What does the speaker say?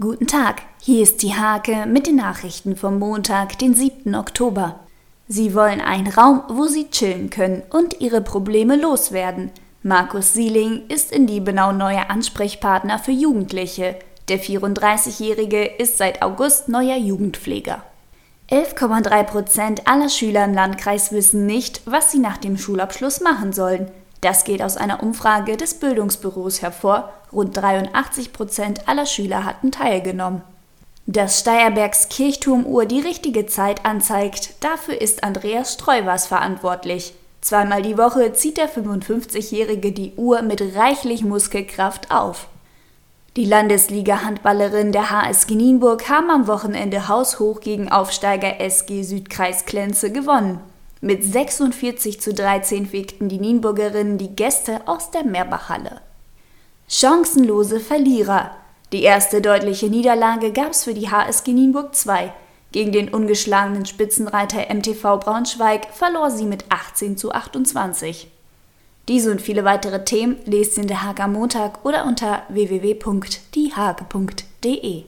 Guten Tag, hier ist die Hake mit den Nachrichten vom Montag, den 7. Oktober. Sie wollen einen Raum, wo Sie chillen können und Ihre Probleme loswerden. Markus Sieling ist in Liebenau neuer Ansprechpartner für Jugendliche. Der 34-Jährige ist seit August neuer Jugendpfleger. 11,3 Prozent aller Schüler im Landkreis wissen nicht, was sie nach dem Schulabschluss machen sollen. Das geht aus einer Umfrage des Bildungsbüros hervor. Rund 83 Prozent aller Schüler hatten teilgenommen. Dass Steierbergs Kirchturmuhr die richtige Zeit anzeigt, dafür ist Andreas Streuvers verantwortlich. Zweimal die Woche zieht der 55-Jährige die Uhr mit reichlich Muskelkraft auf. Die Landesliga-Handballerinnen der HSG Nienburg haben am Wochenende haushoch gegen Aufsteiger SG Südkreis Klenze gewonnen. Mit 46 zu 13 fegten die Nienburgerinnen die Gäste aus der Meerbachhalle. Chancenlose Verlierer. Die erste deutliche Niederlage gab es für die HSG Nienburg 2. Gegen den ungeschlagenen Spitzenreiter MTV Braunschweig verlor sie mit 18 zu 28. Diese und viele weitere Themen lest in der Hager Montag oder unter www.diehage.de.